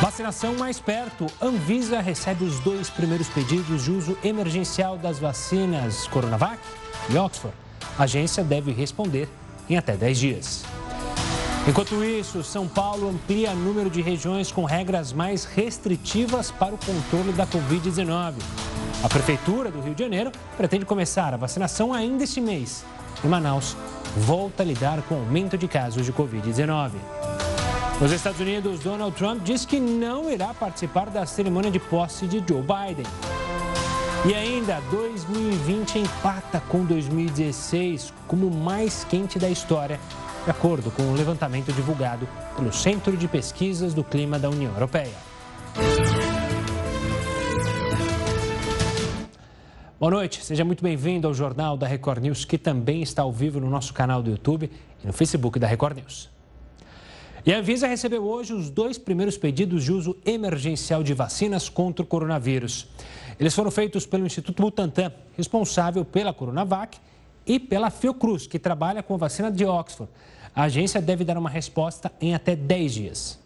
Vacinação mais perto. Anvisa recebe os dois primeiros pedidos de uso emergencial das vacinas Coronavac e Oxford. A agência deve responder em até 10 dias. Enquanto isso, São Paulo amplia número de regiões com regras mais restritivas para o controle da Covid-19. A Prefeitura do Rio de Janeiro pretende começar a vacinação ainda este mês. E Manaus volta a lidar com o aumento de casos de Covid-19. Nos Estados Unidos, Donald Trump diz que não irá participar da cerimônia de posse de Joe Biden. E ainda, 2020 empata com 2016 como o mais quente da história, de acordo com o um levantamento divulgado pelo Centro de Pesquisas do Clima da União Europeia. Boa noite, seja muito bem-vindo ao Jornal da Record News, que também está ao vivo no nosso canal do YouTube e no Facebook da Record News. E a Anvisa recebeu hoje os dois primeiros pedidos de uso emergencial de vacinas contra o coronavírus. Eles foram feitos pelo Instituto Butantan, responsável pela Coronavac, e pela Fiocruz, que trabalha com a vacina de Oxford. A agência deve dar uma resposta em até 10 dias.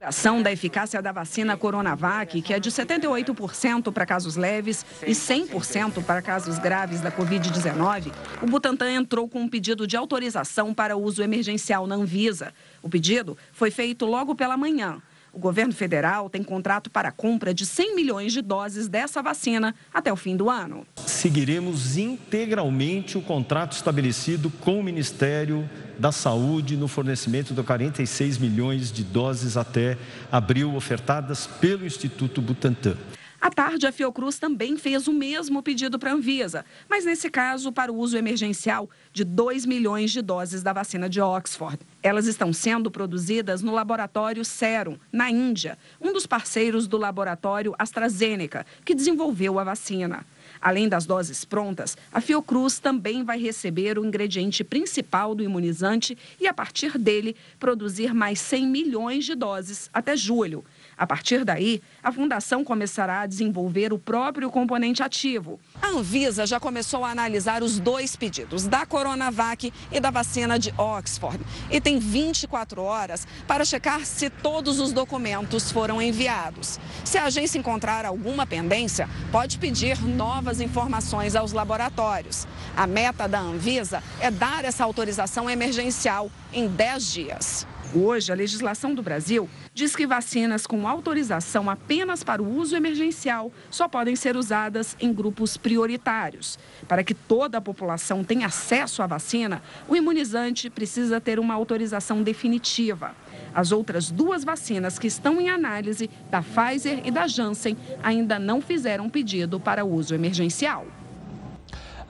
Ação da eficácia da vacina Coronavac, que é de 78% para casos leves e 100% para casos graves da Covid-19, o Butantan entrou com um pedido de autorização para uso emergencial na Anvisa. O pedido foi feito logo pela manhã. O governo federal tem contrato para a compra de 100 milhões de doses dessa vacina até o fim do ano. Seguiremos integralmente o contrato estabelecido com o Ministério da Saúde no fornecimento de 46 milhões de doses até abril, ofertadas pelo Instituto Butantan. À tarde, a Fiocruz também fez o mesmo pedido para a Anvisa, mas nesse caso para o uso emergencial de 2 milhões de doses da vacina de Oxford. Elas estão sendo produzidas no laboratório Serum, na Índia, um dos parceiros do laboratório AstraZeneca, que desenvolveu a vacina. Além das doses prontas, a Fiocruz também vai receber o ingrediente principal do imunizante e, a partir dele, produzir mais 100 milhões de doses até julho. A partir daí, a Fundação começará a desenvolver o próprio componente ativo. A Anvisa já começou a analisar os dois pedidos, da Coronavac e da vacina de Oxford, e tem 24 horas para checar se todos os documentos foram enviados. Se a agência encontrar alguma pendência, pode pedir novas informações aos laboratórios. A meta da Anvisa é dar essa autorização emergencial em 10 dias. Hoje, a legislação do Brasil diz que vacinas com autorização apenas para o uso emergencial só podem ser usadas em grupos prioritários. Para que toda a população tenha acesso à vacina, o imunizante precisa ter uma autorização definitiva. As outras duas vacinas que estão em análise, da Pfizer e da Janssen, ainda não fizeram pedido para uso emergencial.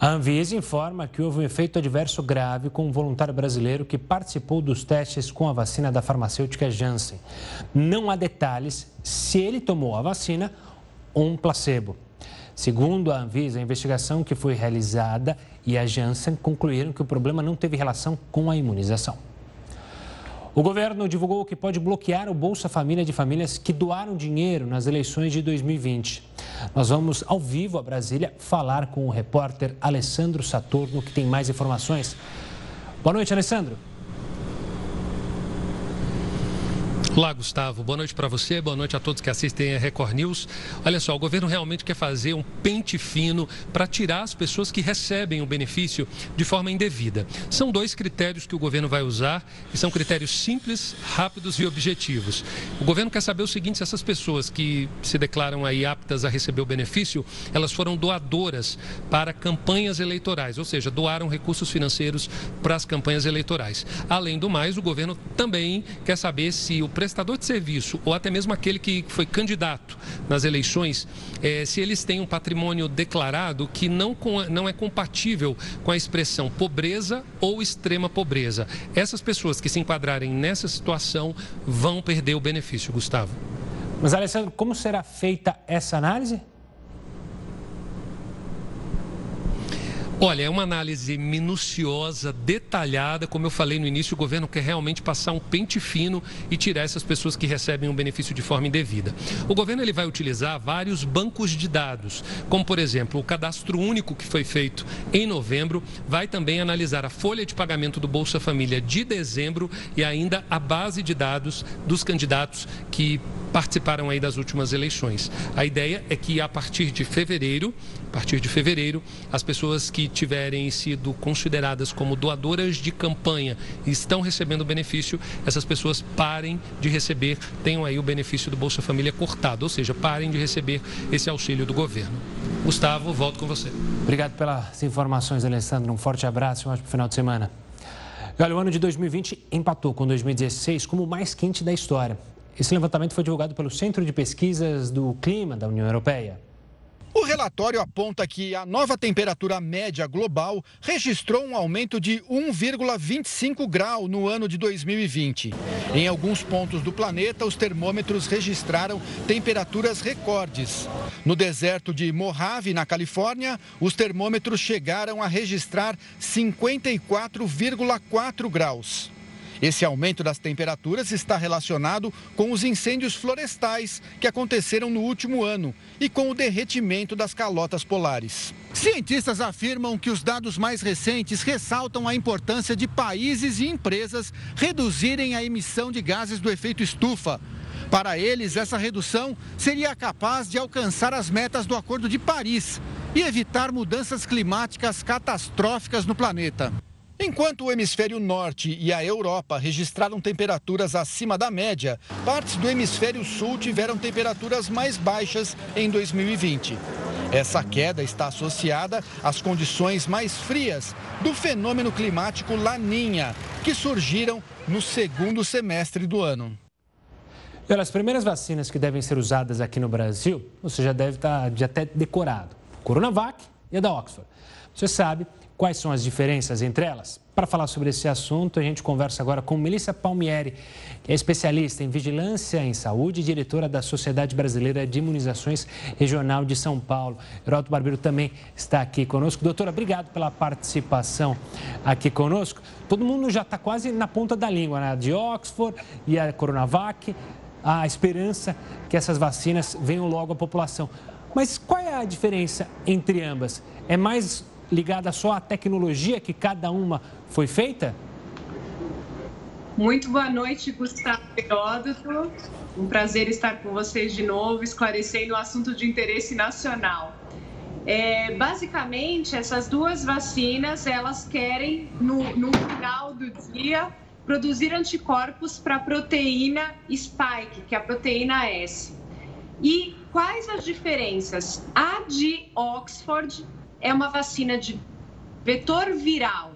A Anvisa informa que houve um efeito adverso grave com um voluntário brasileiro que participou dos testes com a vacina da farmacêutica Janssen. Não há detalhes se ele tomou a vacina ou um placebo. Segundo a Anvisa, a investigação que foi realizada e a Janssen concluíram que o problema não teve relação com a imunização. O governo divulgou que pode bloquear o Bolsa Família de famílias que doaram dinheiro nas eleições de 2020. Nós vamos ao vivo a Brasília falar com o repórter Alessandro Saturno, que tem mais informações. Boa noite, Alessandro. Olá, Gustavo. Boa noite para você, boa noite a todos que assistem a Record News. Olha só, o governo realmente quer fazer um pente fino para tirar as pessoas que recebem o benefício de forma indevida. São dois critérios que o governo vai usar e são critérios simples, rápidos e objetivos. O governo quer saber o seguinte: se essas pessoas que se declaram aí aptas a receber o benefício, elas foram doadoras para campanhas eleitorais, ou seja, doaram recursos financeiros para as campanhas eleitorais. Além do mais, o governo também quer saber se o prestador de serviço ou até mesmo aquele que foi candidato nas eleições, é, se eles têm um patrimônio declarado que não, com, não é compatível com a expressão pobreza ou extrema pobreza. Essas pessoas que se enquadrarem nessa situação vão perder o benefício, Gustavo. Mas, Alessandro, como será feita essa análise? Olha, é uma análise minuciosa, detalhada. Como eu falei no início, o governo quer realmente passar um pente fino e tirar essas pessoas que recebem um benefício de forma indevida. O governo ele vai utilizar vários bancos de dados, como por exemplo o cadastro único que foi feito em novembro, vai também analisar a folha de pagamento do Bolsa Família de dezembro e ainda a base de dados dos candidatos que participaram aí das últimas eleições. A ideia é que a partir de fevereiro, a partir de fevereiro, as pessoas que tiverem sido consideradas como doadoras de campanha e estão recebendo benefício, essas pessoas parem de receber, tenham aí o benefício do Bolsa Família cortado, ou seja, parem de receber esse auxílio do governo. Gustavo, volto com você. Obrigado pelas informações, Alessandro. Um forte abraço e um ótimo final de semana. Olha, o ano de 2020 empatou com 2016 como o mais quente da história. Esse levantamento foi divulgado pelo Centro de Pesquisas do Clima da União Europeia. O relatório aponta que a nova temperatura média global registrou um aumento de 1,25 grau no ano de 2020. Em alguns pontos do planeta, os termômetros registraram temperaturas recordes. No deserto de Mojave, na Califórnia, os termômetros chegaram a registrar 54,4 graus. Esse aumento das temperaturas está relacionado com os incêndios florestais que aconteceram no último ano e com o derretimento das calotas polares. Cientistas afirmam que os dados mais recentes ressaltam a importância de países e empresas reduzirem a emissão de gases do efeito estufa. Para eles, essa redução seria capaz de alcançar as metas do Acordo de Paris e evitar mudanças climáticas catastróficas no planeta. Enquanto o hemisfério norte e a Europa registraram temperaturas acima da média, partes do hemisfério sul tiveram temperaturas mais baixas em 2020. Essa queda está associada às condições mais frias do fenômeno climático Laninha, que surgiram no segundo semestre do ano. Olha, as primeiras vacinas que devem ser usadas aqui no Brasil, você já deve estar de até decorado. Coronavac e a da Oxford. Você sabe Quais são as diferenças entre elas? Para falar sobre esse assunto, a gente conversa agora com Melissa Palmieri, que é especialista em vigilância em saúde e diretora da Sociedade Brasileira de Imunizações Regional de São Paulo. Heroto Barbeiro também está aqui conosco. Doutora, obrigado pela participação aqui conosco. Todo mundo já está quase na ponta da língua, né? De Oxford e a Coronavac. A esperança que essas vacinas venham logo à população. Mas qual é a diferença entre ambas? É mais ligada só à tecnologia que cada uma foi feita? Muito boa noite, Gustavo Heródoto. Um prazer estar com vocês de novo, esclarecendo o assunto de interesse nacional. É, basicamente, essas duas vacinas, elas querem, no, no final do dia, produzir anticorpos para a proteína spike, que é a proteína S. E quais as diferenças? A de Oxford é uma vacina de vetor viral.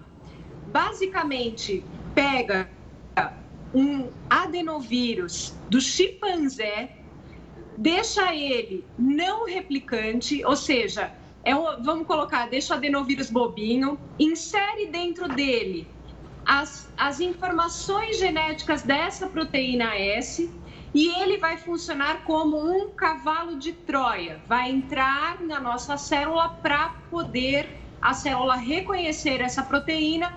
Basicamente, pega um adenovírus do chimpanzé, deixa ele não replicante, ou seja, é vamos colocar, deixa o adenovírus bobinho, insere dentro dele as, as informações genéticas dessa proteína S e ele vai funcionar como um cavalo de Troia. Vai entrar na nossa célula para poder a célula reconhecer essa proteína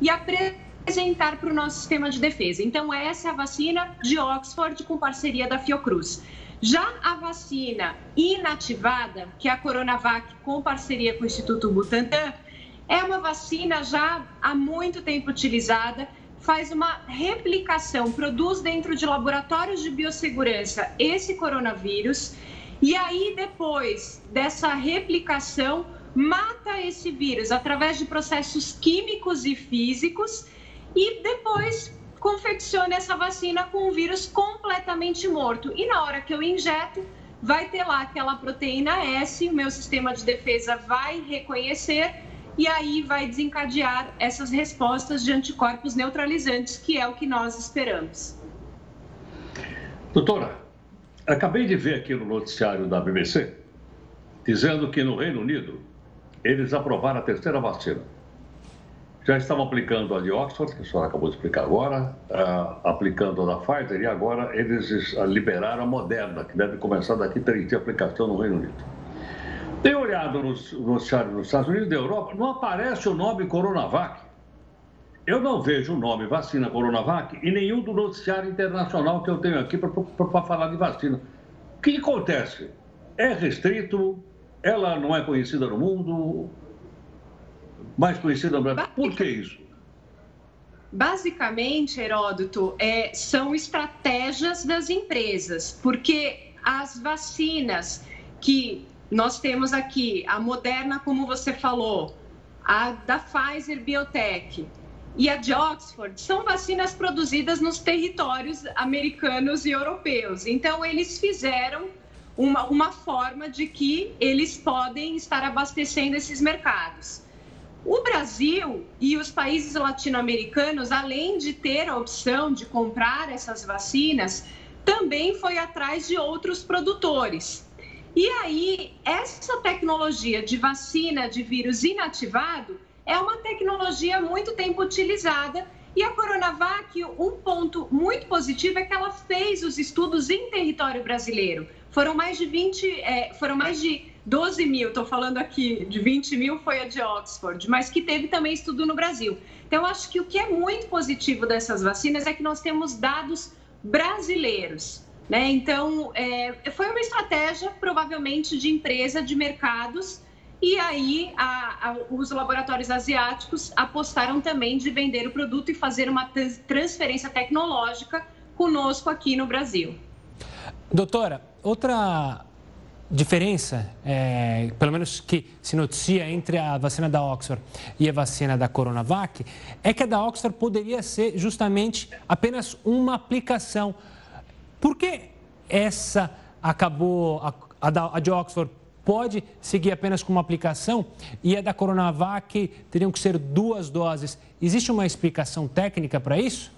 e apresentar para o nosso sistema de defesa. Então, essa é a vacina de Oxford com parceria da Fiocruz. Já a vacina inativada, que é a Coronavac com parceria com o Instituto Butantan, é uma vacina já há muito tempo utilizada faz uma replicação, produz dentro de laboratórios de biossegurança esse coronavírus e aí depois dessa replicação mata esse vírus através de processos químicos e físicos e depois confecciona essa vacina com um vírus completamente morto. E na hora que eu injeto, vai ter lá aquela proteína S, o meu sistema de defesa vai reconhecer e aí vai desencadear essas respostas de anticorpos neutralizantes, que é o que nós esperamos. Doutora, acabei de ver aqui no noticiário da BBC dizendo que no Reino Unido eles aprovaram a terceira vacina. Já estavam aplicando a de Oxford, que a senhora acabou de explicar agora, uh, aplicando a da Pfizer, e agora eles liberaram a Moderna, que deve começar daqui três dias a aplicação no Reino Unido. Tenho olhado nos noticiários dos Estados Unidos e da Europa, não aparece o nome Coronavac. Eu não vejo o nome vacina Coronavac em nenhum do noticiário internacional que eu tenho aqui para falar de vacina. O que acontece? É restrito, ela não é conhecida no mundo, mais conhecida no Brasil. Por que isso? Basicamente, Heródoto, é, são estratégias das empresas, porque as vacinas que nós temos aqui, a Moderna, como você falou, a da Pfizer Biotech e a de Oxford, são vacinas produzidas nos territórios americanos e europeus. Então, eles fizeram uma, uma forma de que eles podem estar abastecendo esses mercados. O Brasil e os países latino-americanos, além de ter a opção de comprar essas vacinas, também foi atrás de outros produtores. E aí, essa tecnologia de vacina de vírus inativado é uma tecnologia muito tempo utilizada e a Coronavac, um ponto muito positivo é que ela fez os estudos em território brasileiro. Foram mais de 20, é, foram mais de 12 mil, estou falando aqui de 20 mil foi a de Oxford, mas que teve também estudo no Brasil. Então, acho que o que é muito positivo dessas vacinas é que nós temos dados brasileiros. Né? Então, é, foi uma estratégia, provavelmente, de empresa, de mercados, e aí a, a, os laboratórios asiáticos apostaram também de vender o produto e fazer uma transferência tecnológica conosco aqui no Brasil. Doutora, outra diferença, é, pelo menos que se noticia entre a vacina da Oxford e a vacina da Coronavac, é que a da Oxford poderia ser justamente apenas uma aplicação. Por que essa acabou, a, a, a de Oxford pode seguir apenas com uma aplicação e a da Coronavac teriam que ser duas doses? Existe uma explicação técnica para isso?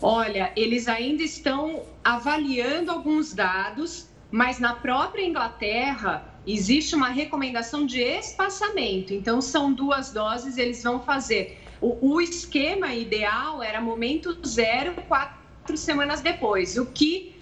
Olha, eles ainda estão avaliando alguns dados, mas na própria Inglaterra existe uma recomendação de espaçamento. Então, são duas doses, eles vão fazer. O, o esquema ideal era momento zero, quatro semanas depois. O que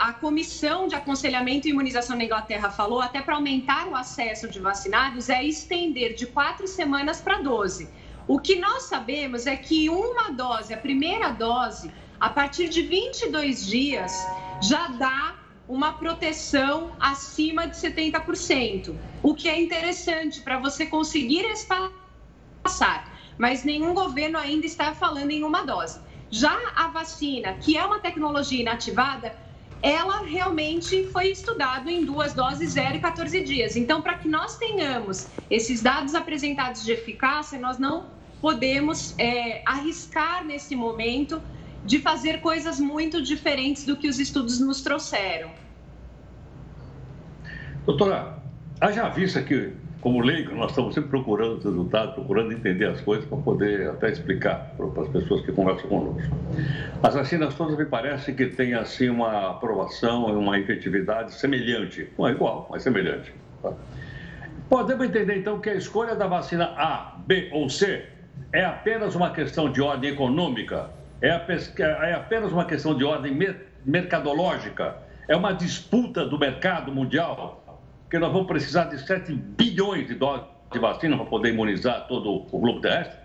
a Comissão de Aconselhamento e Imunização na Inglaterra falou, até para aumentar o acesso de vacinados, é estender de quatro semanas para 12. O que nós sabemos é que uma dose, a primeira dose, a partir de 22 dias, já dá uma proteção acima de 70%, o que é interessante para você conseguir espaçar. Mas nenhum governo ainda está falando em uma dose. Já a vacina, que é uma tecnologia inativada, ela realmente foi estudada em duas doses, 0 e 14 dias. Então, para que nós tenhamos esses dados apresentados de eficácia, nós não podemos é, arriscar nesse momento de fazer coisas muito diferentes do que os estudos nos trouxeram. Doutora, haja vista que, como leigo, nós estamos sempre procurando os resultados, procurando entender as coisas para poder até explicar para as pessoas que conversam conosco. As vacinas todas me parece que têm assim uma aprovação e uma efetividade semelhante, não é igual, mas semelhante. Tá? Podemos entender então que a escolha da vacina A, B ou C é apenas uma questão de ordem econômica é, é apenas uma questão de ordem mercadológica, é uma disputa do mercado mundial, que nós vamos precisar de 7 bilhões de doses de vacina para poder imunizar todo o globo terrestre?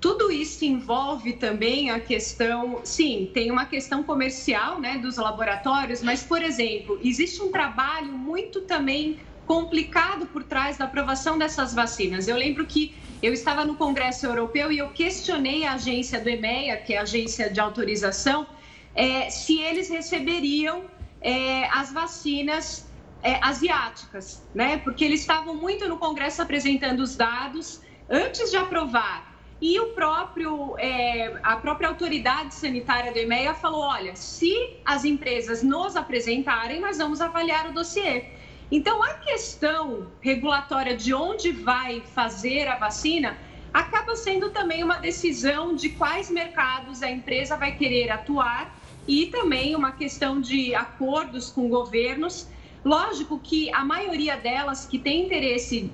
Tudo isso envolve também a questão, sim, tem uma questão comercial, né, dos laboratórios, mas, por exemplo, existe um trabalho muito também complicado por trás da aprovação dessas vacinas. Eu lembro que eu estava no Congresso Europeu e eu questionei a agência do EMEA, que é a agência de autorização, é, se eles receberiam é, as vacinas é, asiáticas, né? Porque eles estavam muito no Congresso apresentando os dados antes de aprovar. E o próprio, é, a própria autoridade sanitária do EMEA falou: olha, se as empresas nos apresentarem, nós vamos avaliar o dossiê. Então, a questão regulatória de onde vai fazer a vacina acaba sendo também uma decisão de quais mercados a empresa vai querer atuar e também uma questão de acordos com governos. Lógico que a maioria delas que tem interesse.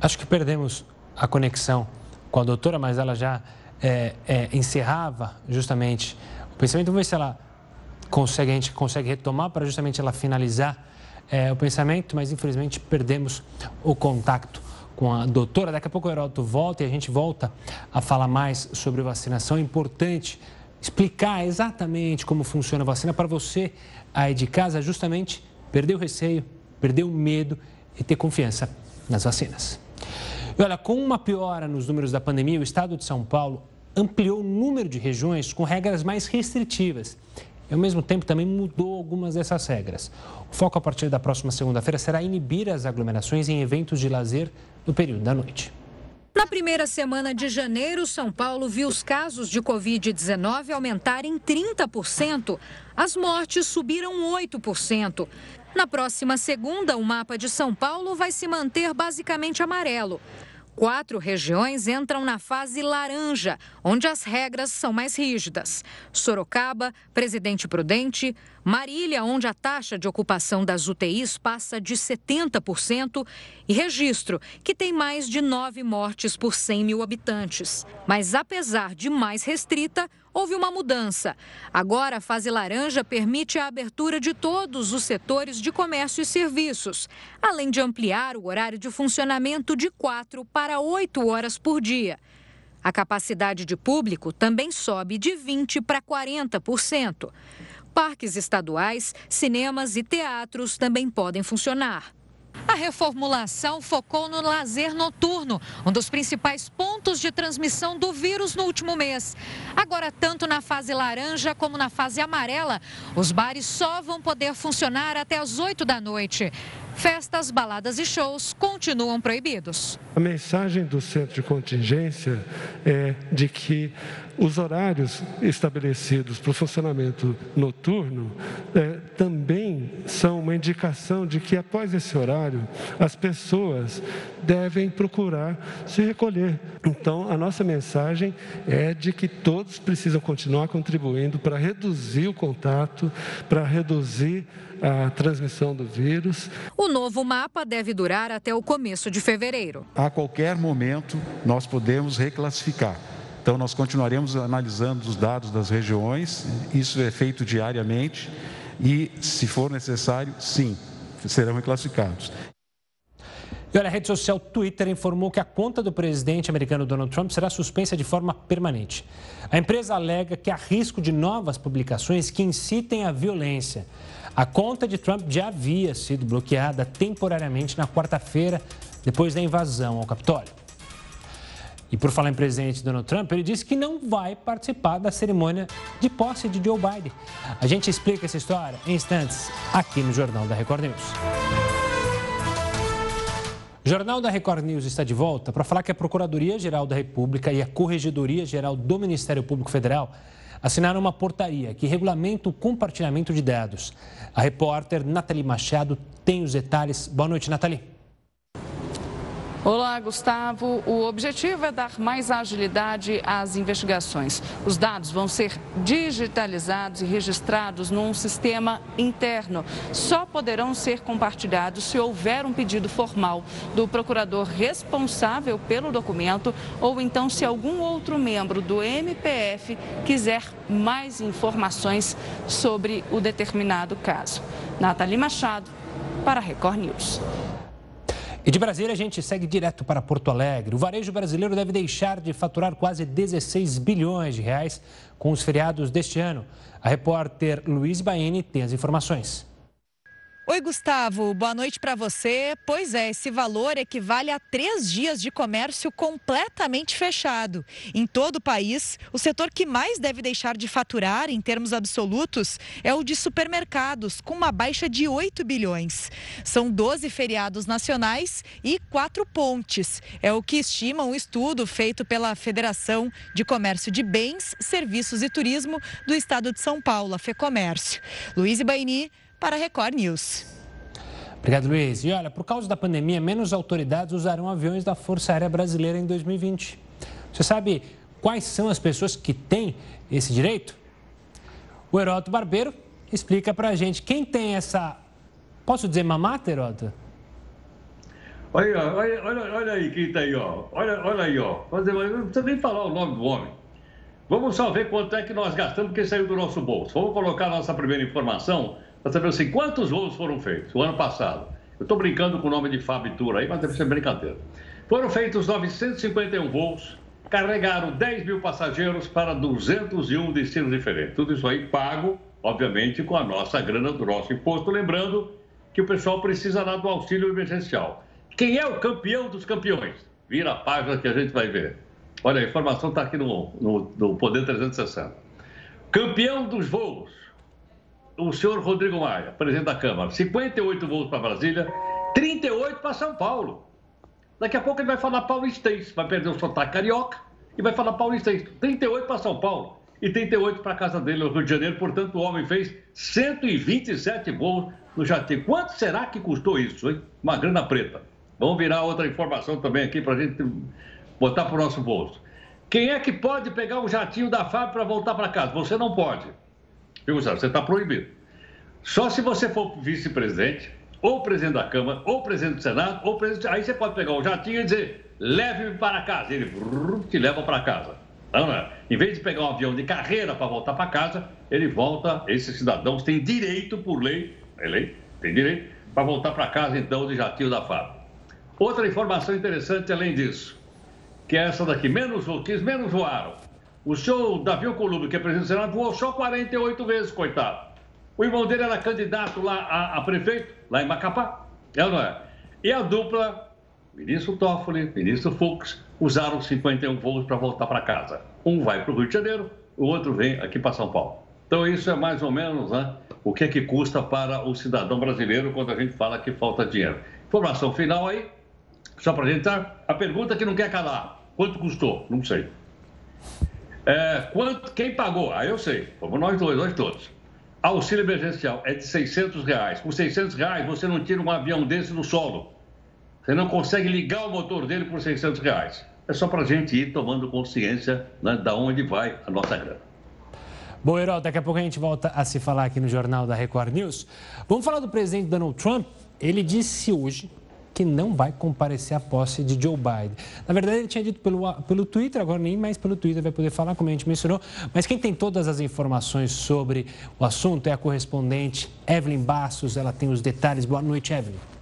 Acho que perdemos a conexão com a doutora, mas ela já é, é, encerrava justamente o pensamento. Vamos ver se ela consegue, a gente consegue retomar para justamente ela finalizar é, o pensamento, mas infelizmente perdemos o contato com a doutora. Daqui a pouco o Heródoto volta e a gente volta a falar mais sobre vacinação. É importante explicar exatamente como funciona a vacina para você aí de casa, justamente perder o receio, perder o medo e ter confiança nas vacinas. E olha, com uma piora nos números da pandemia, o estado de São Paulo ampliou o número de regiões com regras mais restritivas. E, ao mesmo tempo, também mudou algumas dessas regras. O foco a partir da próxima segunda-feira será inibir as aglomerações em eventos de lazer no período da noite. Na primeira semana de janeiro, São Paulo viu os casos de Covid-19 aumentarem 30%. As mortes subiram 8%. Na próxima segunda, o mapa de São Paulo vai se manter basicamente amarelo. Quatro regiões entram na fase laranja, onde as regras são mais rígidas: Sorocaba, Presidente Prudente, Marília, onde a taxa de ocupação das UTIs passa de 70%, e Registro, que tem mais de nove mortes por 100 mil habitantes. Mas, apesar de mais restrita, houve uma mudança. Agora, a fase laranja permite a abertura de todos os setores de comércio e serviços, além de ampliar o horário de funcionamento de quatro para oito horas por dia. A capacidade de público também sobe de 20% para 40%. Parques estaduais, cinemas e teatros também podem funcionar. A reformulação focou no lazer noturno, um dos principais pontos de transmissão do vírus no último mês. Agora, tanto na fase laranja como na fase amarela, os bares só vão poder funcionar até as 8 da noite. Festas, baladas e shows continuam proibidos. A mensagem do centro de contingência é de que os horários estabelecidos para o funcionamento noturno é, também são uma indicação de que, após esse horário, as pessoas devem procurar se recolher. Então, a nossa mensagem é de que todos precisam continuar contribuindo para reduzir o contato, para reduzir a transmissão do vírus. O novo mapa deve durar até o começo de fevereiro. A qualquer momento, nós podemos reclassificar. Então, nós continuaremos analisando os dados das regiões, isso é feito diariamente e, se for necessário, sim, serão reclassificados. E olha, a rede social Twitter informou que a conta do presidente americano Donald Trump será suspensa de forma permanente. A empresa alega que há risco de novas publicações que incitem a violência. A conta de Trump já havia sido bloqueada temporariamente na quarta-feira, depois da invasão ao Capitólio. E por falar em presidente Donald Trump, ele disse que não vai participar da cerimônia de posse de Joe Biden. A gente explica essa história em instantes aqui no Jornal da Record News. O Jornal da Record News está de volta para falar que a Procuradoria-Geral da República e a Corregedoria-Geral do Ministério Público Federal assinaram uma portaria que regulamenta o compartilhamento de dados. A repórter Nathalie Machado tem os detalhes. Boa noite, Nathalie. Olá, Gustavo. O objetivo é dar mais agilidade às investigações. Os dados vão ser digitalizados e registrados num sistema interno. Só poderão ser compartilhados se houver um pedido formal do procurador responsável pelo documento ou então se algum outro membro do MPF quiser mais informações sobre o determinado caso. Nathalie Machado, para a Record News. E de Brasília a gente segue direto para Porto Alegre. O varejo brasileiro deve deixar de faturar quase 16 bilhões de reais com os feriados deste ano. A repórter Luiz Baene tem as informações. Oi, Gustavo, boa noite para você. Pois é, esse valor equivale a três dias de comércio completamente fechado. Em todo o país, o setor que mais deve deixar de faturar, em termos absolutos, é o de supermercados, com uma baixa de 8 bilhões. São 12 feriados nacionais e quatro pontes. É o que estima um estudo feito pela Federação de Comércio de Bens, Serviços e Turismo do Estado de São Paulo, a FEComércio. Luiz Baini para a Record News. Obrigado, Luiz. E olha, por causa da pandemia, menos autoridades usarão aviões da Força Aérea Brasileira em 2020. Você sabe quais são as pessoas que têm esse direito? O Heroto Barbeiro explica pra gente quem tem essa. Posso dizer mamata, Heroto? Olha, olha, olha, olha aí quem está aí, ó. Olha, olha aí, ó. Não precisa nem falar o nome do homem. Vamos só ver quanto é que nós gastamos que saiu do nosso bolso. Vamos colocar a nossa primeira informação para saber assim, quantos voos foram feitos o ano passado. Eu estou brincando com o nome de Fábio Tour aí, mas deve ser brincadeira. Foram feitos 951 voos, carregaram 10 mil passageiros para 201 destinos diferentes. Tudo isso aí pago, obviamente, com a nossa grana do nosso imposto. Lembrando que o pessoal precisa lá do auxílio emergencial. Quem é o campeão dos campeões? Vira a página que a gente vai ver. Olha, a informação está aqui no, no, no Poder 360. Campeão dos voos, o senhor Rodrigo Maia, presidente da Câmara. 58 voos para Brasília, 38 para São Paulo. Daqui a pouco ele vai falar paulistês, vai perder o sotaque carioca e vai falar paulistês. 38 para São Paulo e 38 para a casa dele no Rio de Janeiro. Portanto, o homem fez 127 voos no jatinho. Quanto será que custou isso, hein? Uma grana preta. Vamos virar outra informação também aqui para a gente botar para o nosso bolso. Quem é que pode pegar o jatinho da FAB para voltar para casa? Você não pode. Você está proibido. Só se você for vice-presidente, ou presidente da Câmara, ou presidente do Senado, ou presidente. Aí você pode pegar o jatinho e dizer: leve-me para casa. Ele te leva para casa. Não, não. É. Em vez de pegar um avião de carreira para voltar para casa, ele volta. Esses cidadãos têm direito, por lei, é lei, tem direito, para voltar para casa, então, de jatinho da FAB. Outra informação interessante além disso, que é essa daqui: menos, que menos voaram o senhor Davi Alcolumbre, que é presidente do Senado, voou só 48 vezes, coitado. O irmão dele era candidato lá a, a prefeito, lá em Macapá. É ou não é? E a dupla, ministro Toffoli, ministro Fux, usaram 51 voos para voltar para casa. Um vai para o Rio de Janeiro, o outro vem aqui para São Paulo. Então, isso é mais ou menos né, o que é que custa para o cidadão brasileiro quando a gente fala que falta dinheiro. Informação final aí, só para a gente dar a pergunta que não quer calar. Quanto custou? Não sei. É, quanto, quem pagou? Ah, eu sei, como nós dois, nós todos. Auxílio emergencial é de 600 reais. Com 600 reais, você não tira um avião desse no solo. Você não consegue ligar o motor dele por 600 reais. É só para a gente ir tomando consciência né, da onde vai a nossa grana. Bom, Herói, daqui a pouco a gente volta a se falar aqui no Jornal da Record News. Vamos falar do presidente Donald Trump. Ele disse hoje que não vai comparecer à posse de Joe Biden. Na verdade, ele tinha dito pelo, pelo Twitter, agora nem mais pelo Twitter vai poder falar, como a gente mencionou. Mas quem tem todas as informações sobre o assunto é a correspondente Evelyn Bastos. Ela tem os detalhes. Boa noite, Evelyn.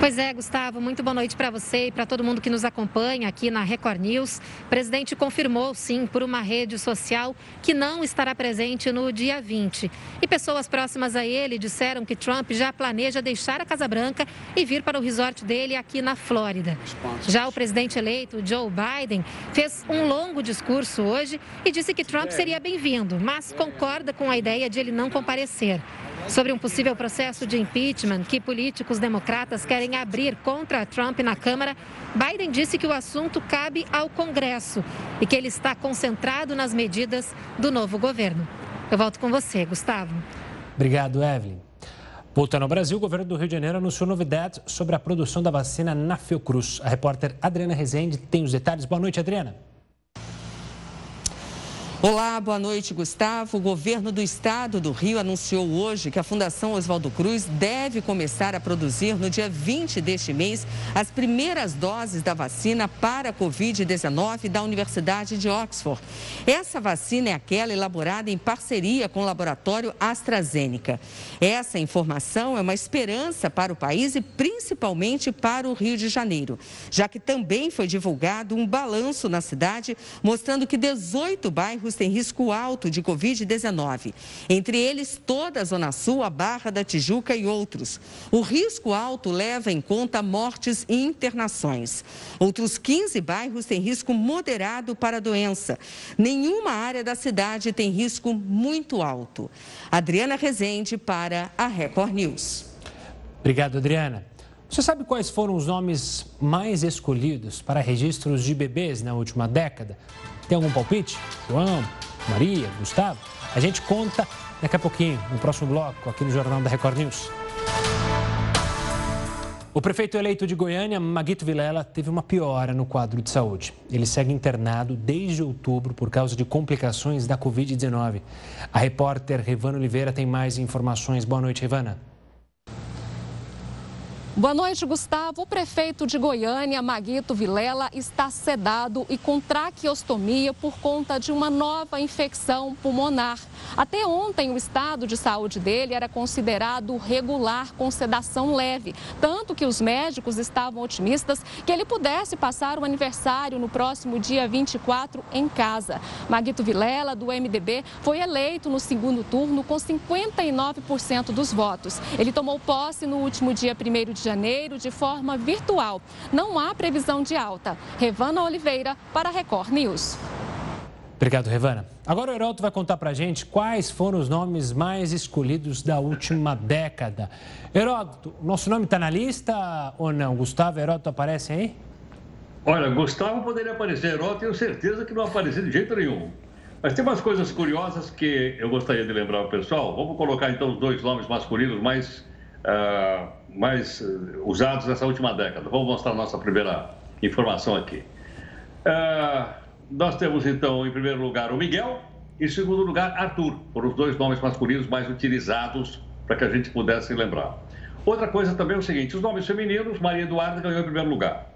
Pois é, Gustavo, muito boa noite para você e para todo mundo que nos acompanha aqui na Record News. O presidente confirmou, sim, por uma rede social, que não estará presente no dia 20. E pessoas próximas a ele disseram que Trump já planeja deixar a Casa Branca e vir para o resort dele aqui na Flórida. Já o presidente eleito, Joe Biden, fez um longo discurso hoje e disse que Trump seria bem-vindo, mas concorda com a ideia de ele não comparecer sobre um possível processo de impeachment que políticos democratas querem abrir contra Trump na Câmara, Biden disse que o assunto cabe ao Congresso e que ele está concentrado nas medidas do novo governo. Eu volto com você, Gustavo. Obrigado, Evelyn. Voltando ao Brasil, o governo do Rio de Janeiro anunciou novidades sobre a produção da vacina na Fiocruz. A repórter Adriana Rezende tem os detalhes. Boa noite, Adriana. Olá, boa noite, Gustavo. O governo do estado do Rio anunciou hoje que a Fundação Oswaldo Cruz deve começar a produzir no dia 20 deste mês as primeiras doses da vacina para a Covid-19 da Universidade de Oxford. Essa vacina é aquela elaborada em parceria com o laboratório AstraZeneca. Essa informação é uma esperança para o país e principalmente para o Rio de Janeiro, já que também foi divulgado um balanço na cidade mostrando que 18 bairros bairros têm risco alto de Covid-19. Entre eles, toda a Zona Sul, a Barra da Tijuca e outros. O risco alto leva em conta mortes e internações. Outros 15 bairros têm risco moderado para a doença. Nenhuma área da cidade tem risco muito alto. Adriana Rezende para a Record News. Obrigado, Adriana. Você sabe quais foram os nomes mais escolhidos para registros de bebês na última década? Tem algum palpite? João, Maria, Gustavo? A gente conta daqui a pouquinho, no próximo bloco, aqui no Jornal da Record News. O prefeito eleito de Goiânia, Maguito Vilela, teve uma piora no quadro de saúde. Ele segue internado desde outubro por causa de complicações da Covid-19. A repórter Rivana Oliveira tem mais informações. Boa noite, Rivana. Boa noite, Gustavo. O prefeito de Goiânia, Maguito Vilela, está sedado e com traqueostomia por conta de uma nova infecção pulmonar. Até ontem, o estado de saúde dele era considerado regular, com sedação leve. Tanto que os médicos estavam otimistas que ele pudesse passar o aniversário no próximo dia 24 em casa. Maguito Vilela, do MDB, foi eleito no segundo turno com 59% dos votos. Ele tomou posse no último dia 1 de janeiro de forma virtual. Não há previsão de alta. Revana Oliveira para a Record News. Obrigado, Revana. Agora o Heroto vai contar pra gente quais foram os nomes mais escolhidos da última década. Heródoto, nosso nome está na lista ou não? Gustavo Heródoto aparece aí? Olha, Gustavo poderia aparecer, Heródoto tenho certeza que não apareceu de jeito nenhum. Mas tem umas coisas curiosas que eu gostaria de lembrar ao pessoal. Vamos colocar então os dois nomes masculinos mais uh, mais uh, usados nessa última década. Vamos mostrar a nossa primeira informação aqui. Uh, nós temos então, em primeiro lugar, o Miguel, e em segundo lugar, Arthur. Foram os dois nomes masculinos mais utilizados para que a gente pudesse lembrar. Outra coisa também é o seguinte: os nomes femininos, Maria Eduarda ganhou em primeiro lugar.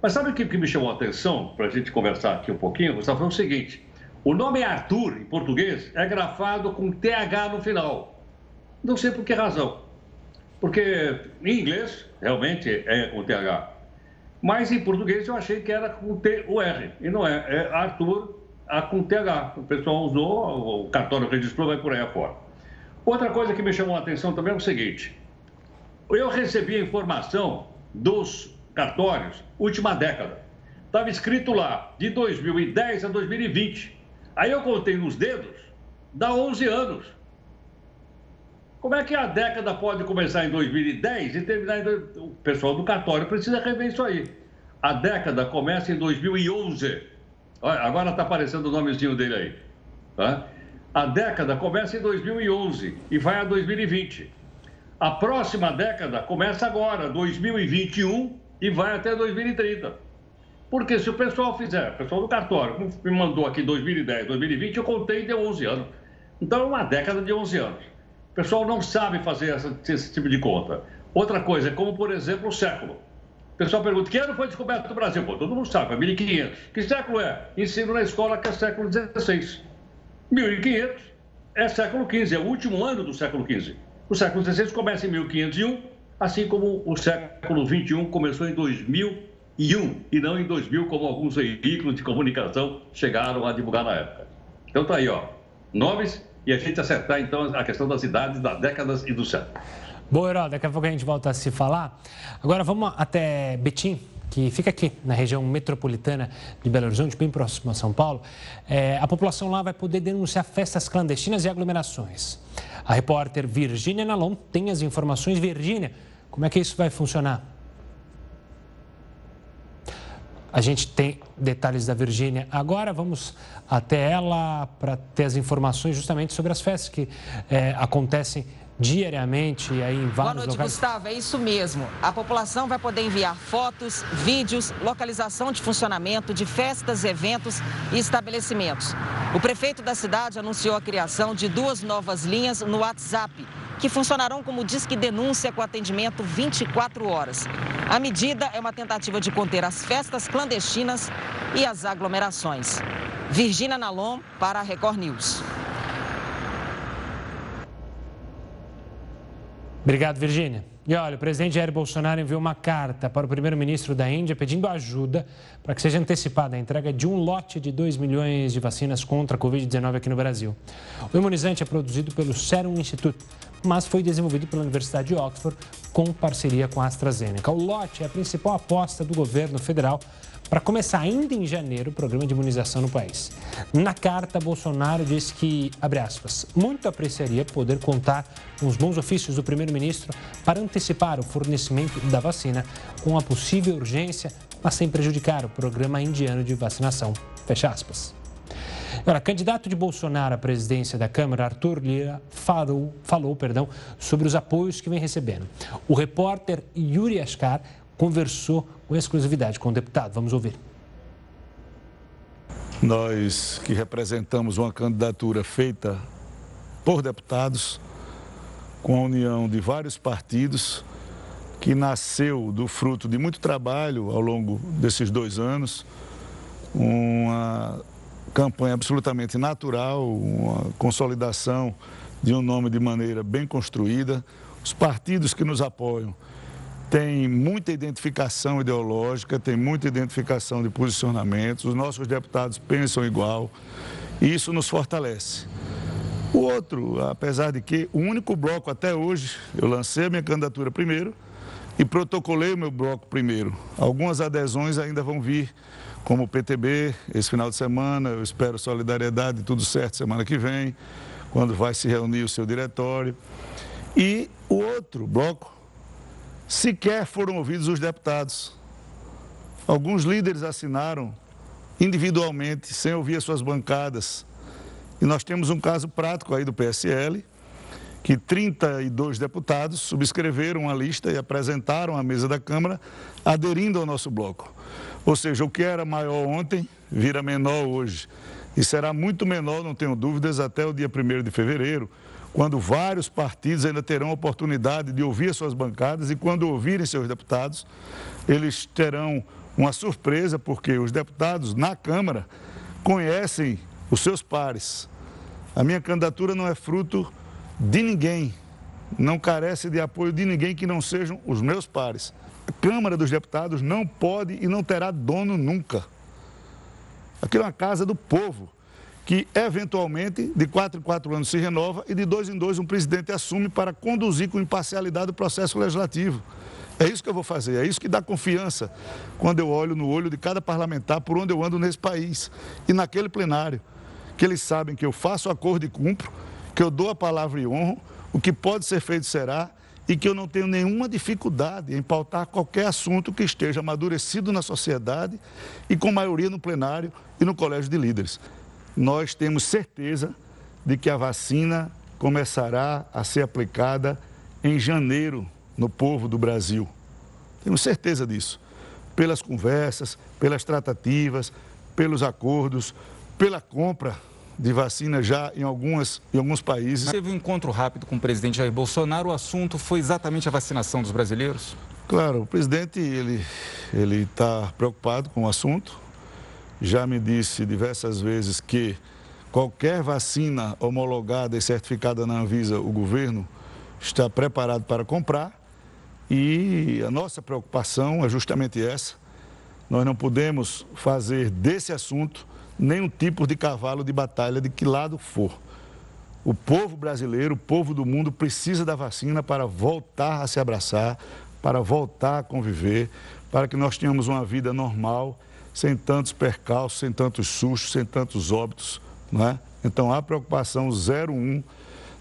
Mas sabe o que me chamou a atenção, para a gente conversar aqui um pouquinho, Gustavo? Foi o seguinte: o nome Arthur, em português, é grafado com TH no final. Não sei por que razão. Porque em inglês, realmente é com TH. Mas em português eu achei que era com T-U-R. E não é. É Arthur a com TH. O pessoal usou, o cartório registrou, vai por aí afora. Outra coisa que me chamou a atenção também é o seguinte. Eu recebi a informação dos cartórios última década. Estava escrito lá, de 2010 a 2020. Aí eu contei nos dedos, dá 11 anos. Como é que a década pode começar em 2010 e terminar em... O pessoal do cartório precisa rever isso aí. A década começa em 2011. Olha, agora está aparecendo o nomezinho dele aí. Tá? A década começa em 2011 e vai a 2020. A próxima década começa agora, 2021, e vai até 2030. Porque se o pessoal fizer, o pessoal do cartório, me mandou aqui 2010, 2020, eu contei de 11 anos. Então é uma década de 11 anos pessoal não sabe fazer essa, esse tipo de conta. Outra coisa, como por exemplo o século. O pessoal pergunta, que ano foi descoberto no Brasil? Pô, todo mundo sabe, é 1500. Que século é? Ensino na escola que é século XVI. 1500 é século XV, é o último ano do século XV. O século XVI começa em 1501, assim como o século XXI começou em 2001 e não em 2000, como alguns veículos de comunicação chegaram a divulgar na época. Então tá aí, ó. Nomes e a gente acertar, então, a questão das idades, das décadas e do século. Boa, Herói, daqui a pouco a gente volta a se falar. Agora vamos até Betim, que fica aqui na região metropolitana de Belo Horizonte, bem próximo a São Paulo. É, a população lá vai poder denunciar festas clandestinas e aglomerações. A repórter Virgínia Nalon tem as informações. Virgínia, como é que isso vai funcionar? A gente tem detalhes da Virgínia. Agora vamos até ela para ter as informações justamente sobre as festas que é, acontecem diariamente aí em vários Boa noite, locais. Gustavo. É isso mesmo. A população vai poder enviar fotos, vídeos, localização de funcionamento de festas, eventos e estabelecimentos. O prefeito da cidade anunciou a criação de duas novas linhas no WhatsApp que funcionarão como disque denúncia com atendimento 24 horas. A medida é uma tentativa de conter as festas clandestinas e as aglomerações. Virgínia Nalon para a Record News. Obrigado, Virgínia. E olha, o presidente Jair Bolsonaro enviou uma carta para o primeiro-ministro da Índia pedindo ajuda para que seja antecipada a entrega de um lote de 2 milhões de vacinas contra a Covid-19 aqui no Brasil. O imunizante é produzido pelo Serum Institute, mas foi desenvolvido pela Universidade de Oxford com parceria com a AstraZeneca. O lote é a principal aposta do governo federal para começar ainda em janeiro o programa de imunização no país. Na carta, Bolsonaro disse que, abre aspas, muito apreciaria poder contar com os bons ofícios do primeiro-ministro para antecipar o fornecimento da vacina com a possível urgência, mas sem prejudicar o programa indiano de vacinação. Fecha aspas. Agora, candidato de Bolsonaro à presidência da Câmara, Arthur Lira, falou, falou perdão, sobre os apoios que vem recebendo. O repórter Yuri Ascar conversou com exclusividade com o deputado. Vamos ouvir. Nós que representamos uma candidatura feita por deputados, com a união de vários partidos, que nasceu do fruto de muito trabalho ao longo desses dois anos, uma campanha absolutamente natural, uma consolidação de um nome de maneira bem construída. Os partidos que nos apoiam têm muita identificação ideológica, têm muita identificação de posicionamentos, os nossos deputados pensam igual e isso nos fortalece. O outro, apesar de que o único bloco até hoje, eu lancei a minha candidatura primeiro e protocolei o meu bloco primeiro. Algumas adesões ainda vão vir, como o PTB, esse final de semana, eu espero solidariedade, tudo certo semana que vem, quando vai se reunir o seu diretório. E o outro bloco, sequer foram ouvidos os deputados. Alguns líderes assinaram individualmente, sem ouvir as suas bancadas. E nós temos um caso prático aí do PSL, que 32 deputados subscreveram uma lista e apresentaram à mesa da Câmara, aderindo ao nosso bloco. Ou seja, o que era maior ontem vira menor hoje. E será muito menor, não tenho dúvidas, até o dia 1 de fevereiro, quando vários partidos ainda terão a oportunidade de ouvir as suas bancadas e quando ouvirem seus deputados, eles terão uma surpresa, porque os deputados na Câmara conhecem os seus pares. A minha candidatura não é fruto de ninguém, não carece de apoio de ninguém que não sejam os meus pares. A Câmara dos Deputados não pode e não terá dono nunca. Aquilo é uma casa do povo, que eventualmente de quatro em quatro anos se renova e de dois em dois um presidente assume para conduzir com imparcialidade o processo legislativo. É isso que eu vou fazer, é isso que dá confiança quando eu olho no olho de cada parlamentar por onde eu ando nesse país e naquele plenário, que eles sabem que eu faço acordo e cumpro, que eu dou a palavra e honro, o que pode ser feito será e que eu não tenho nenhuma dificuldade em pautar qualquer assunto que esteja amadurecido na sociedade e com maioria no plenário e no colégio de líderes. Nós temos certeza de que a vacina começará a ser aplicada em janeiro no povo do Brasil. Temos certeza disso. Pelas conversas, pelas tratativas, pelos acordos, pela compra de vacina já em, algumas, em alguns países. Teve um encontro rápido com o presidente Jair Bolsonaro. O assunto foi exatamente a vacinação dos brasileiros? Claro, o presidente ele ele está preocupado com o assunto. Já me disse diversas vezes que qualquer vacina homologada e certificada na Anvisa, o governo está preparado para comprar. E a nossa preocupação é justamente essa. Nós não podemos fazer desse assunto nenhum tipo de cavalo de batalha de que lado for. O povo brasileiro, o povo do mundo precisa da vacina para voltar a se abraçar, para voltar a conviver, para que nós tenhamos uma vida normal, sem tantos percalços, sem tantos sustos, sem tantos óbitos. Não é? Então, a preocupação 01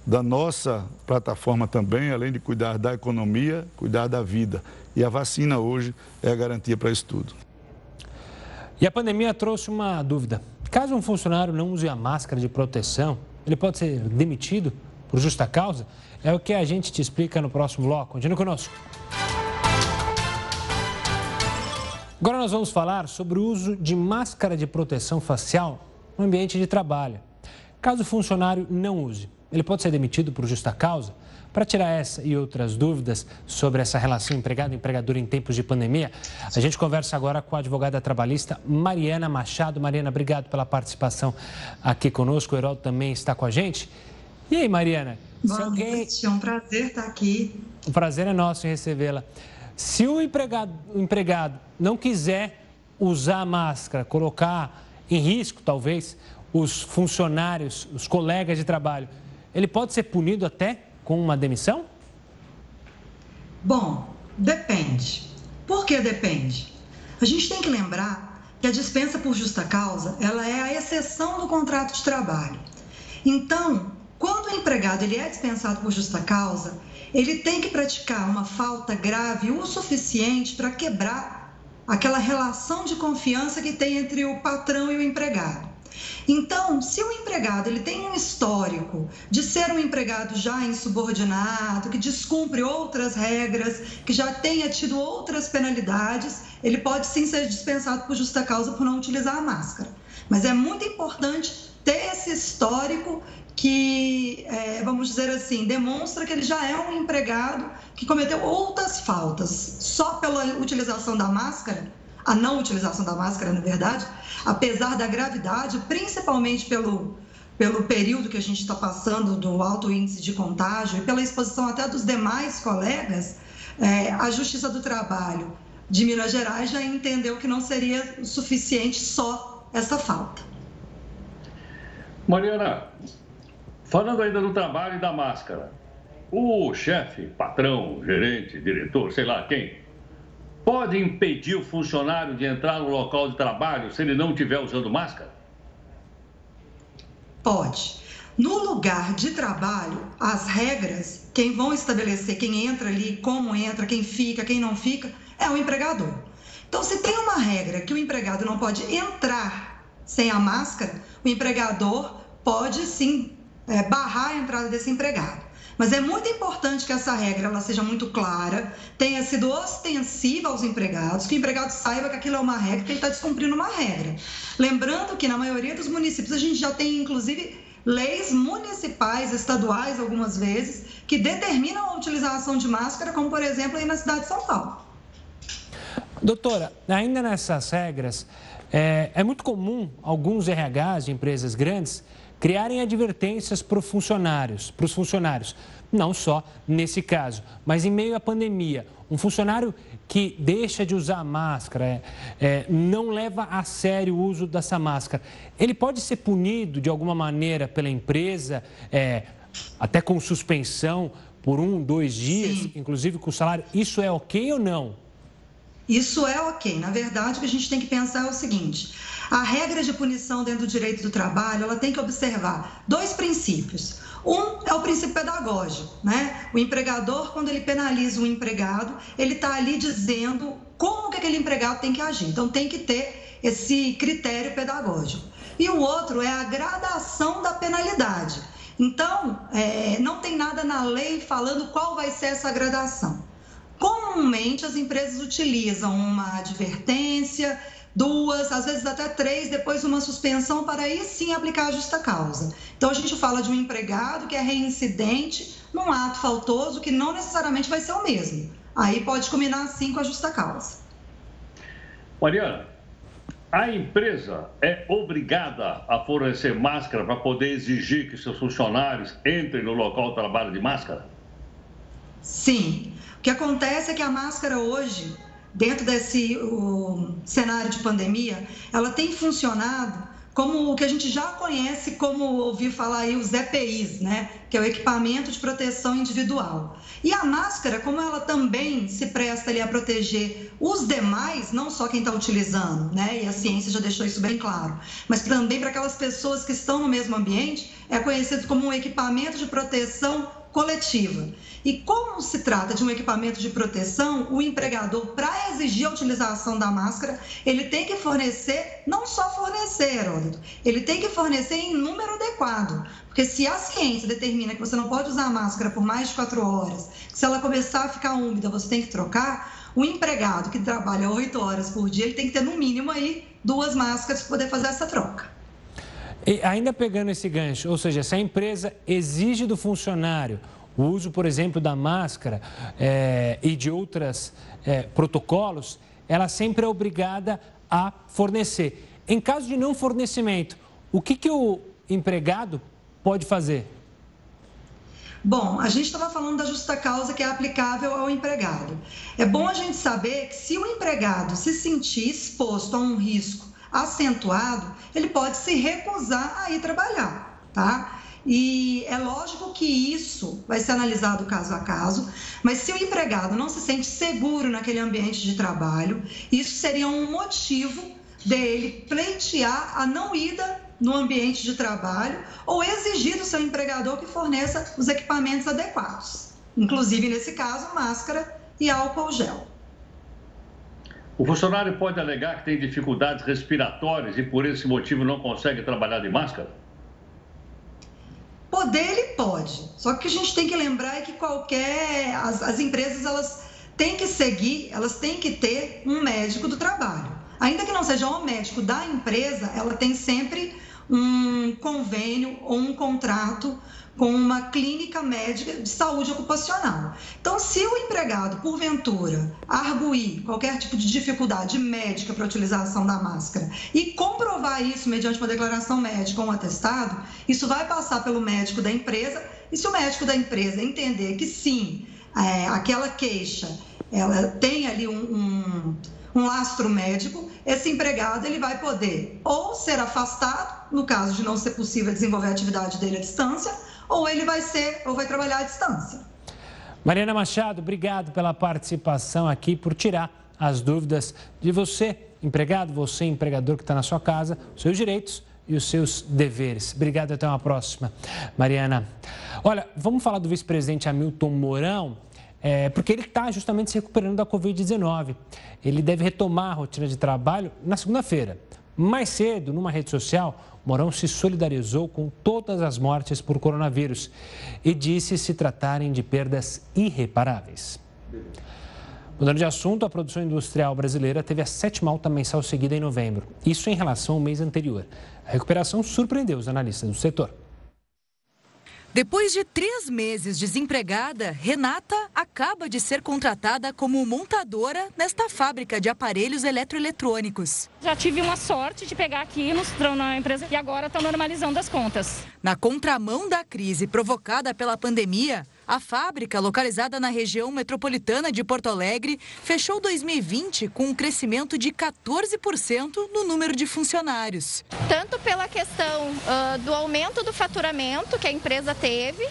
da nossa plataforma também, além de cuidar da economia, cuidar da vida. E a vacina hoje é a garantia para isso tudo. E a pandemia trouxe uma dúvida. Caso um funcionário não use a máscara de proteção, ele pode ser demitido por justa causa? É o que a gente te explica no próximo bloco. Continue conosco. Agora nós vamos falar sobre o uso de máscara de proteção facial no ambiente de trabalho. Caso o funcionário não use, ele pode ser demitido por justa causa? Para tirar essa e outras dúvidas sobre essa relação empregado-empregador em tempos de pandemia, a gente conversa agora com a advogada trabalhista Mariana Machado. Mariana, obrigado pela participação aqui conosco. O Herói também está com a gente. E aí, Mariana? Boa alguém... noite, é um prazer estar aqui. O prazer é nosso em recebê-la. Se o empregado, empregado não quiser usar máscara, colocar em risco, talvez, os funcionários, os colegas de trabalho, ele pode ser punido até com uma demissão? Bom, depende. Por que depende? A gente tem que lembrar que a dispensa por justa causa, ela é a exceção do contrato de trabalho. Então, quando o empregado ele é dispensado por justa causa, ele tem que praticar uma falta grave o suficiente para quebrar aquela relação de confiança que tem entre o patrão e o empregado. Então, se o empregado ele tem um histórico de ser um empregado já insubordinado, que descumpre outras regras, que já tenha tido outras penalidades, ele pode sim ser dispensado por justa causa por não utilizar a máscara. Mas é muito importante ter esse histórico que, é, vamos dizer assim, demonstra que ele já é um empregado que cometeu outras faltas. Só pela utilização da máscara, a não utilização da máscara, na verdade, apesar da gravidade, principalmente pelo, pelo período que a gente está passando do alto índice de contágio e pela exposição até dos demais colegas, é, a Justiça do Trabalho de Minas Gerais já entendeu que não seria suficiente só essa falta. Mariana, falando ainda do trabalho e da máscara, o chefe, patrão, gerente, diretor, sei lá quem, pode impedir o funcionário de entrar no local de trabalho se ele não estiver usando máscara? Pode. No lugar de trabalho, as regras, quem vão estabelecer quem entra ali, como entra, quem fica, quem não fica, é o empregador. Então, se tem uma regra que o empregado não pode entrar sem a máscara, o empregador pode sim é, barrar a entrada desse empregado. Mas é muito importante que essa regra ela seja muito clara, tenha sido ostensiva aos empregados, que o empregado saiba que aquilo é uma regra, que ele está descumprindo uma regra. Lembrando que na maioria dos municípios a gente já tem, inclusive, leis municipais, estaduais, algumas vezes, que determinam a utilização de máscara, como por exemplo aí na cidade de São Paulo. Doutora, ainda nessas regras, é, é muito comum alguns RHs de empresas grandes criarem advertências para os funcionários, para os funcionários, não só nesse caso, mas em meio à pandemia, um funcionário que deixa de usar máscara, é, é, não leva a sério o uso dessa máscara, ele pode ser punido de alguma maneira pela empresa, é, até com suspensão por um, dois dias, Sim. inclusive com salário. Isso é ok ou não? Isso é ok. Na verdade, o que a gente tem que pensar é o seguinte: a regra de punição dentro do direito do trabalho, ela tem que observar dois princípios. Um é o princípio pedagógico, né? O empregador, quando ele penaliza o empregado, ele está ali dizendo como que aquele empregado tem que agir. Então, tem que ter esse critério pedagógico. E o outro é a gradação da penalidade. Então, é, não tem nada na lei falando qual vai ser essa gradação. Comumente, as empresas utilizam uma advertência duas, às vezes até três, depois uma suspensão para aí sim aplicar a justa causa. Então a gente fala de um empregado que é reincidente num ato faltoso que não necessariamente vai ser o mesmo. Aí pode combinar sim com a justa causa. Mariana, a empresa é obrigada a fornecer máscara para poder exigir que seus funcionários entrem no local de trabalho de máscara? Sim. O que acontece é que a máscara hoje dentro desse cenário de pandemia, ela tem funcionado como o que a gente já conhece como ouvir falar aí os EPIs, né? Que é o equipamento de proteção individual. E a máscara, como ela também se presta ali a proteger os demais, não só quem está utilizando, né? E a ciência já deixou isso bem claro, mas também para aquelas pessoas que estão no mesmo ambiente, é conhecido como um equipamento de proteção coletiva. E como se trata de um equipamento de proteção, o empregador, para exigir a utilização da máscara, ele tem que fornecer, não só fornecer, Heródoto, ele tem que fornecer em número adequado. Porque se a ciência determina que você não pode usar máscara por mais de quatro horas, que se ela começar a ficar úmida, você tem que trocar, o empregado que trabalha oito horas por dia, ele tem que ter no mínimo aí duas máscaras para poder fazer essa troca. E ainda pegando esse gancho, ou seja, se a empresa exige do funcionário o uso, por exemplo, da máscara é, e de outros é, protocolos, ela sempre é obrigada a fornecer. Em caso de não fornecimento, o que, que o empregado pode fazer? Bom, a gente estava falando da justa causa que é aplicável ao empregado. É bom a gente saber que se o empregado se sentir exposto a um risco acentuado, ele pode se recusar a ir trabalhar, tá? E é lógico que isso vai ser analisado caso a caso, mas se o empregado não se sente seguro naquele ambiente de trabalho, isso seria um motivo dele pleitear a não ida no ambiente de trabalho ou exigir do seu empregador que forneça os equipamentos adequados, inclusive nesse caso, máscara e álcool gel. O funcionário pode alegar que tem dificuldades respiratórias e por esse motivo não consegue trabalhar de máscara? Poder ele pode. Só que a gente tem que lembrar é que qualquer as, as empresas elas têm que seguir, elas têm que ter um médico do trabalho. Ainda que não seja o médico da empresa, ela tem sempre um convênio ou um contrato com uma clínica médica de saúde ocupacional. Então, se o empregado, porventura, arguir qualquer tipo de dificuldade médica para a utilização da máscara e comprovar isso mediante uma declaração médica ou um atestado, isso vai passar pelo médico da empresa e se o médico da empresa entender que sim, é, aquela queixa ela tem ali um, um, um lastro médico, esse empregado ele vai poder ou ser afastado, no caso de não ser possível desenvolver a atividade dele à distância, ou ele vai ser ou vai trabalhar à distância. Mariana Machado, obrigado pela participação aqui, por tirar as dúvidas de você, empregado, você, empregador que está na sua casa, seus direitos e os seus deveres. Obrigado, até uma próxima. Mariana, olha, vamos falar do vice-presidente Hamilton Mourão, é, porque ele está justamente se recuperando da Covid-19. Ele deve retomar a rotina de trabalho na segunda-feira. Mais cedo, numa rede social, Mourão se solidarizou com todas as mortes por coronavírus e disse se tratarem de perdas irreparáveis. Mudando de assunto, a produção industrial brasileira teve a sétima alta mensal seguida em novembro, isso em relação ao mês anterior. A recuperação surpreendeu os analistas do setor. Depois de três meses desempregada, Renata acaba de ser contratada como montadora nesta fábrica de aparelhos eletroeletrônicos. Já tive uma sorte de pegar aqui no, na empresa e agora estão normalizando as contas. Na contramão da crise provocada pela pandemia, a fábrica, localizada na região metropolitana de Porto Alegre, fechou 2020 com um crescimento de 14% no número de funcionários. Tanto pela questão uh, do aumento do faturamento que a empresa teve,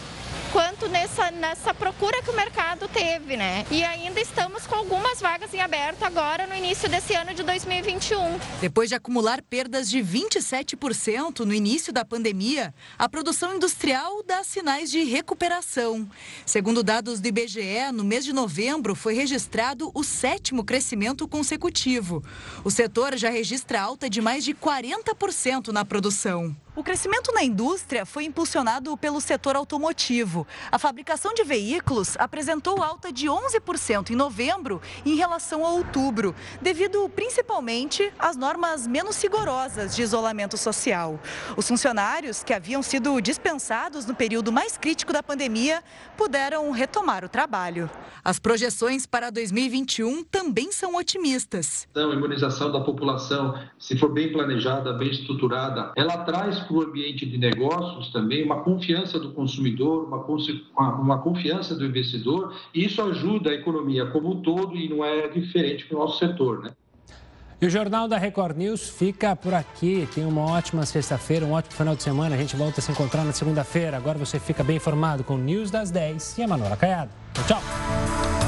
quanto nessa, nessa procura que o mercado teve, né? E ainda estamos com algumas vagas em aberto agora no início desse ano de 2021. Depois de acumular perdas de 27% no início da pandemia, a produção industrial dá sinais de recuperação. Segundo dados do IBGE, no mês de novembro foi registrado o sétimo crescimento consecutivo. O setor já registra alta de mais de 40% na produção. O crescimento na indústria foi impulsionado pelo setor automotivo. A fabricação de veículos apresentou alta de 11% em novembro em relação a outubro, devido principalmente às normas menos rigorosas de isolamento social. Os funcionários que haviam sido dispensados no período mais crítico da pandemia puderam retomar o trabalho. As projeções para 2021 também são otimistas. Então, a imunização da população, se for bem planejada, bem estruturada, ela traz para o ambiente de negócios também uma confiança do consumidor, uma, uma confiança do investidor, e isso ajuda a economia como um todo e não é diferente para o nosso setor. Né? E o Jornal da Record News fica por aqui. Tenha uma ótima sexta-feira, um ótimo final de semana. A gente volta a se encontrar na segunda-feira. Agora você fica bem informado com o News das 10 e a Manuela Caiado. Tchau, tchau.